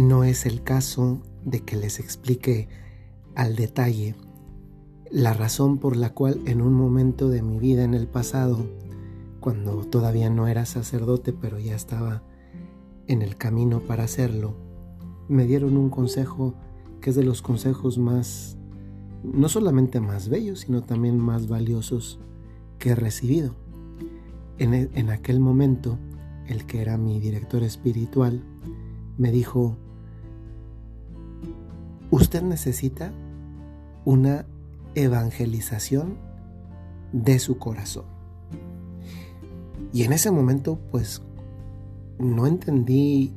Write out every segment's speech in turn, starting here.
no es el caso de que les explique al detalle la razón por la cual en un momento de mi vida en el pasado, cuando todavía no era sacerdote pero ya estaba en el camino para hacerlo, me dieron un consejo que es de los consejos más, no solamente más bellos, sino también más valiosos que he recibido. En, e, en aquel momento, el que era mi director espiritual, me dijo, usted necesita una evangelización de su corazón. Y en ese momento, pues, no entendí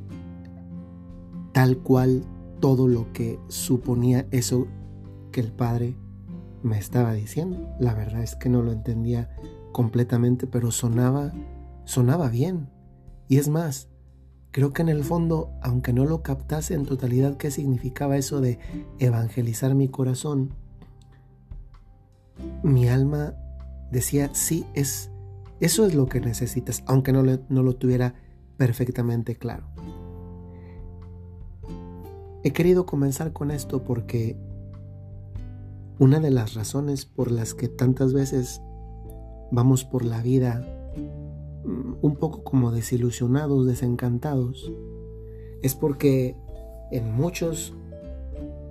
tal cual todo lo que suponía eso que el Padre me estaba diciendo. La verdad es que no lo entendía completamente, pero sonaba, sonaba bien. Y es más, creo que en el fondo, aunque no lo captase en totalidad qué significaba eso de evangelizar mi corazón, mi alma decía, sí, es, eso es lo que necesitas, aunque no, no lo tuviera perfectamente claro. He querido comenzar con esto porque una de las razones por las que tantas veces vamos por la vida un poco como desilusionados, desencantados, es porque en muchos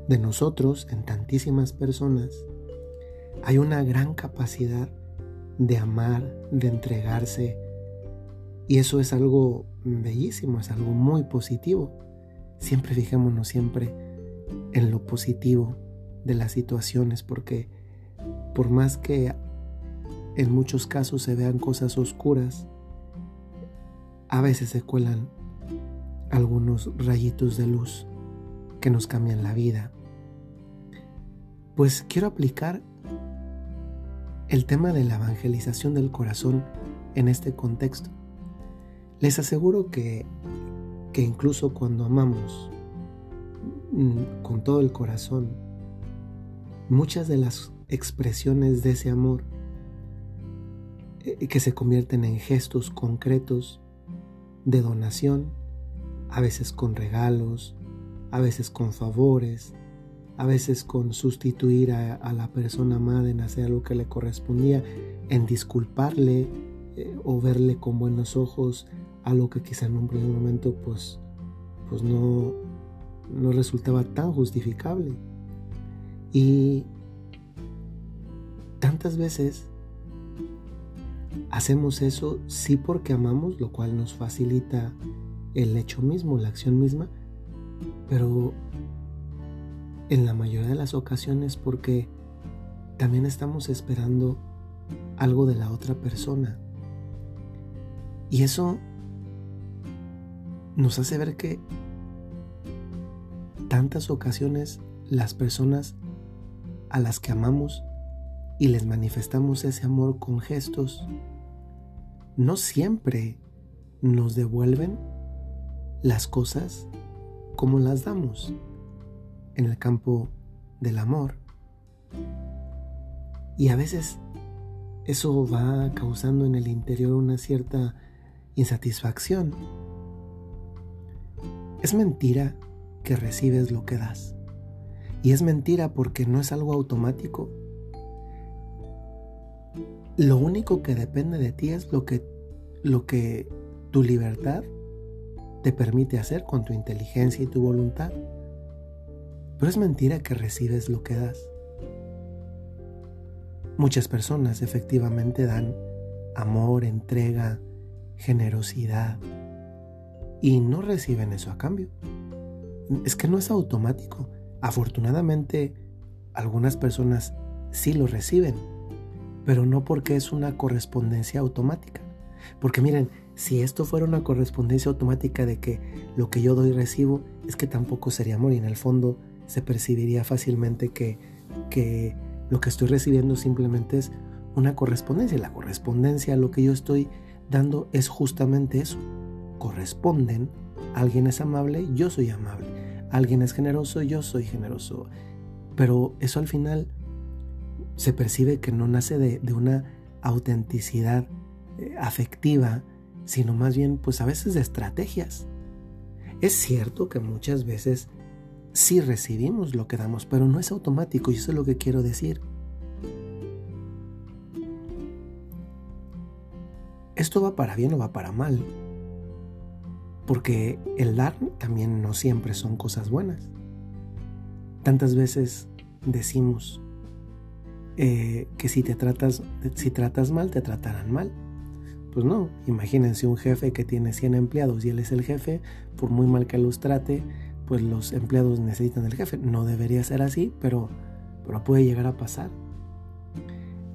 de nosotros, en tantísimas personas, hay una gran capacidad de amar, de entregarse, y eso es algo bellísimo, es algo muy positivo. Siempre fijémonos siempre en lo positivo de las situaciones, porque por más que en muchos casos se vean cosas oscuras, a veces se cuelan algunos rayitos de luz que nos cambian la vida. Pues quiero aplicar el tema de la evangelización del corazón en este contexto. Les aseguro que, que incluso cuando amamos mm, con todo el corazón, muchas de las expresiones de ese amor eh, que se convierten en gestos concretos de donación, a veces con regalos, a veces con favores, a veces con sustituir a, la persona amada en hacer lo que le correspondía, en disculparle eh, o verle con buenos ojos algo que quizá en un primer momento pues, pues no, no resultaba tan justificable. Y tantas veces hacemos eso sí porque amamos, lo cual nos facilita el hecho mismo, la acción misma, pero en la mayoría de las ocasiones porque también estamos esperando algo de la otra persona. Y eso nos hace ver que tantas ocasiones las personas a las que amamos y les manifestamos ese amor con gestos, no siempre nos devuelven las cosas como las damos en el campo del amor. Y a veces eso va causando en el interior una cierta insatisfacción es mentira que recibes lo que das. Y es mentira porque no es algo automático. Lo único que depende de ti es lo que, lo que tu libertad te permite hacer con tu inteligencia y tu voluntad. Pero es mentira que recibes lo que das. Muchas personas efectivamente dan amor, entrega, generosidad, y no reciben eso a cambio. Es que no es automático. Afortunadamente, algunas personas sí lo reciben, pero no porque es una correspondencia automática. Porque miren, si esto fuera una correspondencia automática de que lo que yo doy recibo, es que tampoco sería amor y en el fondo se percibiría fácilmente que, que lo que estoy recibiendo simplemente es una correspondencia. La correspondencia a lo que yo estoy dando es justamente eso, corresponden. Alguien es amable, yo soy amable. Alguien es generoso, yo soy generoso. Pero eso al final se percibe que no nace de, una autenticidad eh, afectiva, sino más bien pues a veces de estrategias. Es cierto que muchas veces sí recibimos lo que damos, pero no es automático y eso es lo que quiero decir. Esto va para bien o va para mal, porque el dar también no siempre son cosas buenas. Tantas veces decimos eh, que si te tratas, si tratas mal, te tratarán mal. Pues no, imagínense un jefe que tiene 100 empleados y él es el jefe, por muy mal que los trate, pues los empleados necesitan del jefe. No debería ser así, pero, pero puede llegar a pasar.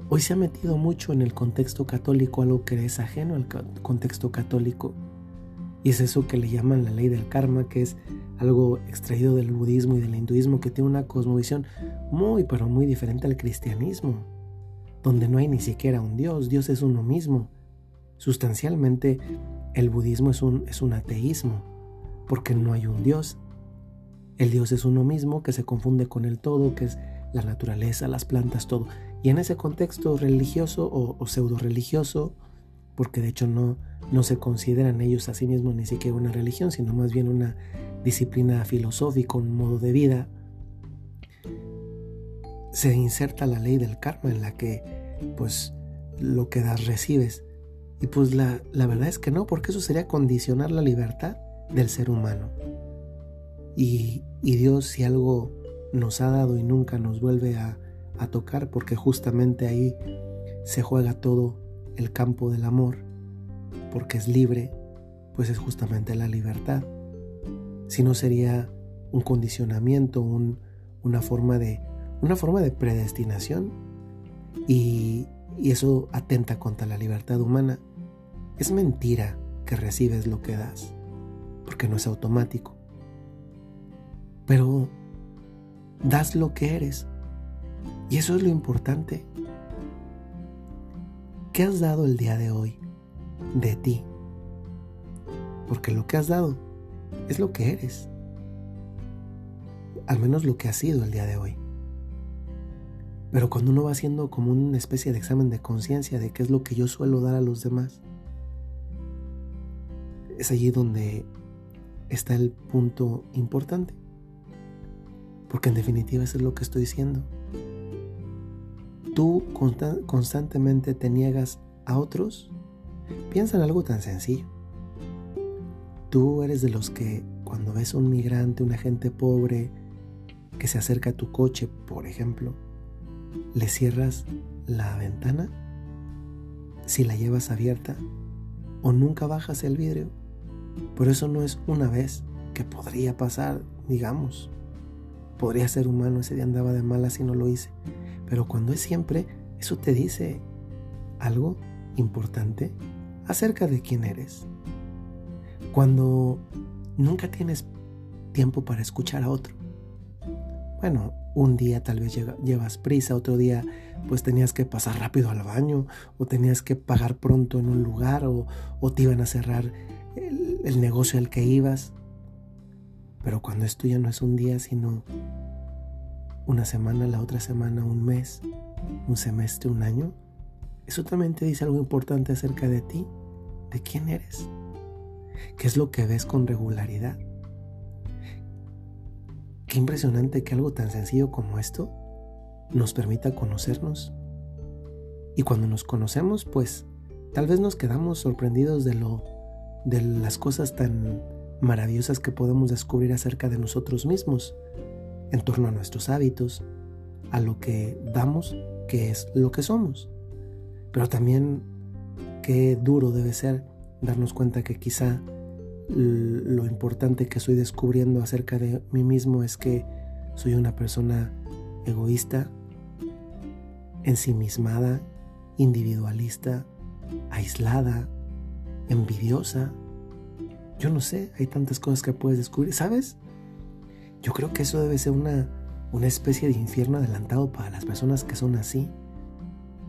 Hoy se ha metido mucho en el contexto católico algo que es ajeno al contexto católico. Y es eso que le llaman la ley del karma, que es algo extraído del budismo y del hinduismo, que tiene una cosmovisión muy, pero muy diferente al cristianismo, donde no hay ni siquiera un Dios, Dios es uno mismo. Sustancialmente, el budismo es un, es un ateísmo, porque no hay un Dios. El Dios es uno mismo que se confunde con el todo, que es la naturaleza, las plantas, todo. Y en ese contexto religioso o, pseudo religioso, porque de hecho no, no se consideran ellos a sí mismos ni siquiera una religión, sino más bien una disciplina filosófica, un modo de vida, se inserta la ley del karma en la que pues lo que das recibes. Y pues la, verdad es que no, porque eso sería condicionar la libertad del ser humano. Y, Dios si algo nos ha dado y nunca nos vuelve a, a tocar, porque justamente ahí se juega todo el campo del amor, porque es libre, pues es justamente la libertad. Si no sería un condicionamiento, un, una, forma de, una forma de predestinación y eso atenta contra la libertad humana. Es mentira que recibes lo que das, porque no es automático. Pero das lo que eres. Y eso es lo importante. ¿Qué has dado el día de hoy de ti? Porque lo que has dado es lo que eres. Al menos lo que has sido el día de hoy. Pero cuando uno va haciendo como una especie de examen de conciencia de qué es lo que yo suelo dar a los demás, es allí donde está el punto importante. Porque en definitiva eso es lo que estoy diciendo. Tú constantemente te niegas a otros. Piensa en algo tan sencillo. Tú eres de los que cuando ves a un migrante, una gente pobre que se acerca a tu coche, por ejemplo, le cierras la ventana si la llevas abierta o nunca bajas el vidrio. Por eso no es una vez que podría pasar, digamos. Podría ser humano, ese día andaba de mala si no lo hice. Pero cuando es siempre, eso te dice algo importante acerca de quién eres. Cuando nunca tienes tiempo para escuchar a otro. Bueno, un día tal vez llevas prisa, otro día pues tenías que pasar rápido al baño o tenías que pagar pronto en un lugar o, o te iban a cerrar el, negocio al que ibas. Pero cuando esto ya no es un día, sino una semana, la otra semana, un mes, un semestre, un año, eso también te dice algo importante acerca de ti, de quién eres, qué es lo que ves con regularidad. Qué impresionante que algo tan sencillo como esto nos permita conocernos. Y cuando nos conocemos, pues tal vez nos quedamos sorprendidos de lo de las cosas tan maravillosas que podemos descubrir acerca de nosotros mismos, en torno a nuestros hábitos, a lo que damos, que es lo que somos. Pero también qué duro debe ser darnos cuenta que quizá lo importante que estoy descubriendo acerca de mí mismo es que soy una persona egoísta, ensimismada, individualista, aislada, envidiosa. Yo no sé, hay tantas cosas que puedes descubrir, ¿sabes? Yo creo que eso debe ser una, una especie de infierno adelantado para las personas que son así.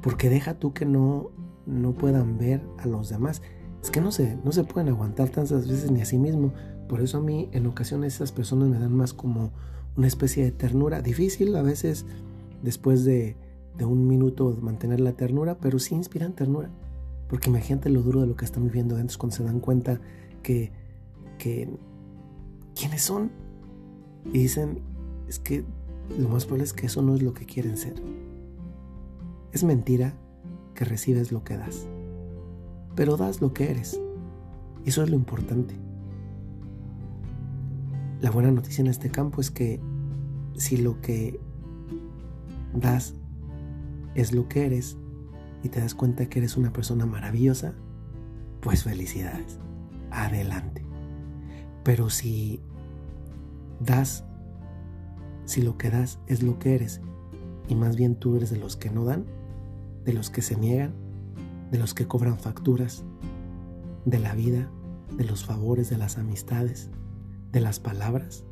Porque deja tú que no, no puedan ver a los demás. Es que no se, no se pueden aguantar tantas veces ni a sí mismo. Por eso a mí en ocasiones esas personas me dan más como una especie de ternura. Difícil a veces después de, de un minuto mantener la ternura, pero sí inspiran ternura. Porque imagínate lo duro de lo que están viviendo dentro cuando se dan cuenta que, que quiénes son. Y dicen, es que lo más probable es que eso no es lo que quieren ser. Es mentira que recibes lo que das, pero das lo que eres. Eso es lo importante. La buena noticia en este campo es que si lo que das es lo que eres y te das cuenta que eres una persona maravillosa, pues felicidades, adelante. Pero si das, si lo que das es lo que eres y más bien tú eres de los que no dan, de los que se niegan, de los que cobran facturas, de la vida, de los favores, de las amistades, de las palabras,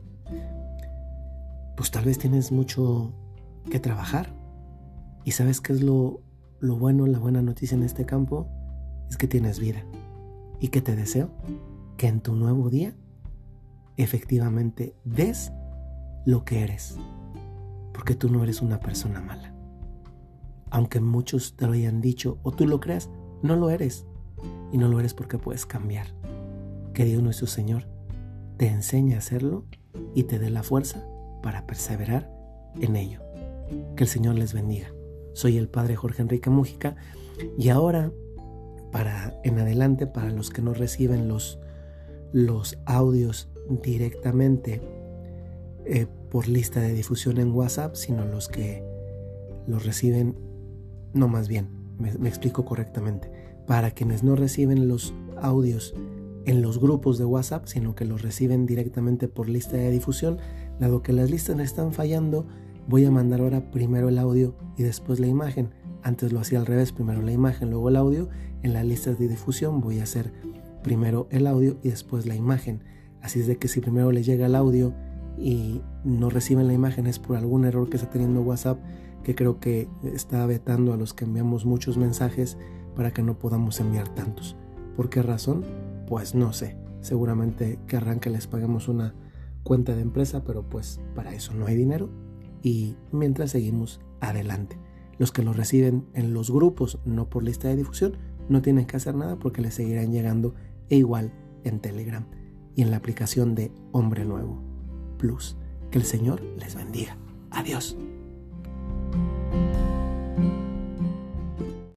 pues tal vez tienes mucho que trabajar. Y sabes qué es lo, lo bueno, la buena noticia en este campo, es que tienes vida. Y que te deseo que en tu nuevo día efectivamente des lo que eres. Porque tú no eres una persona mala. Aunque muchos te lo hayan dicho o tú lo creas, no lo eres. Y no lo eres porque puedes cambiar. Que Dios nuestro Señor te enseñe a hacerlo y te dé la fuerza para perseverar en ello. Que el Señor les bendiga. Soy el Padre Jorge Enrique Mújica y ahora, para en adelante, para los que no reciben los, los audios directamente eh, por lista de difusión en WhatsApp, sino los que los reciben, no más bien, me explico correctamente, para quienes no reciben los audios en los grupos de WhatsApp, sino que los reciben directamente por lista de difusión. Dado que las listas están fallando, voy a mandar ahora primero el audio y después la imagen. Antes lo hacía al revés, primero la imagen, luego el audio. En las listas de difusión voy a hacer primero el audio y después la imagen. Así es de que si primero les llega el audio y no reciben la imagen es por algún error que está teniendo WhatsApp que creo que está vetando a los que enviamos muchos mensajes para que no podamos enviar tantos. ¿Por qué razón? Pues no sé. Seguramente que arranque les paguemos una cuenta de empresa, pero pues para eso no hay dinero. Y mientras seguimos adelante. Los que lo reciben en los grupos, no por lista de difusión, no tienen que hacer nada porque les seguirán llegando e igual en Telegram y en la aplicación de Hombre Nuevo Plus. Que el Señor les bendiga. Adiós.